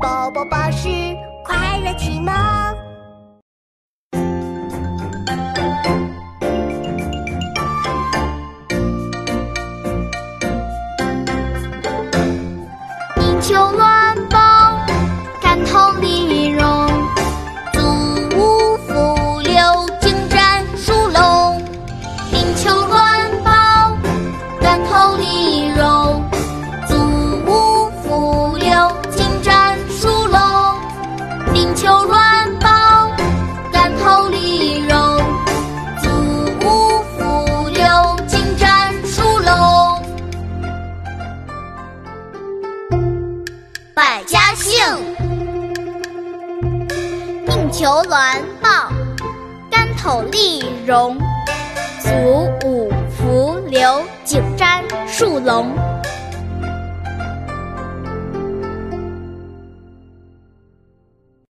宝宝巴士快乐启蒙。泥鳅卵抱，竿头丽绒，足无复流，尽沾鼠笼。泥鳅卵抱，竿头丽家姓：宁求卵抱，竿头丽绒，足五福流，九沾树笼。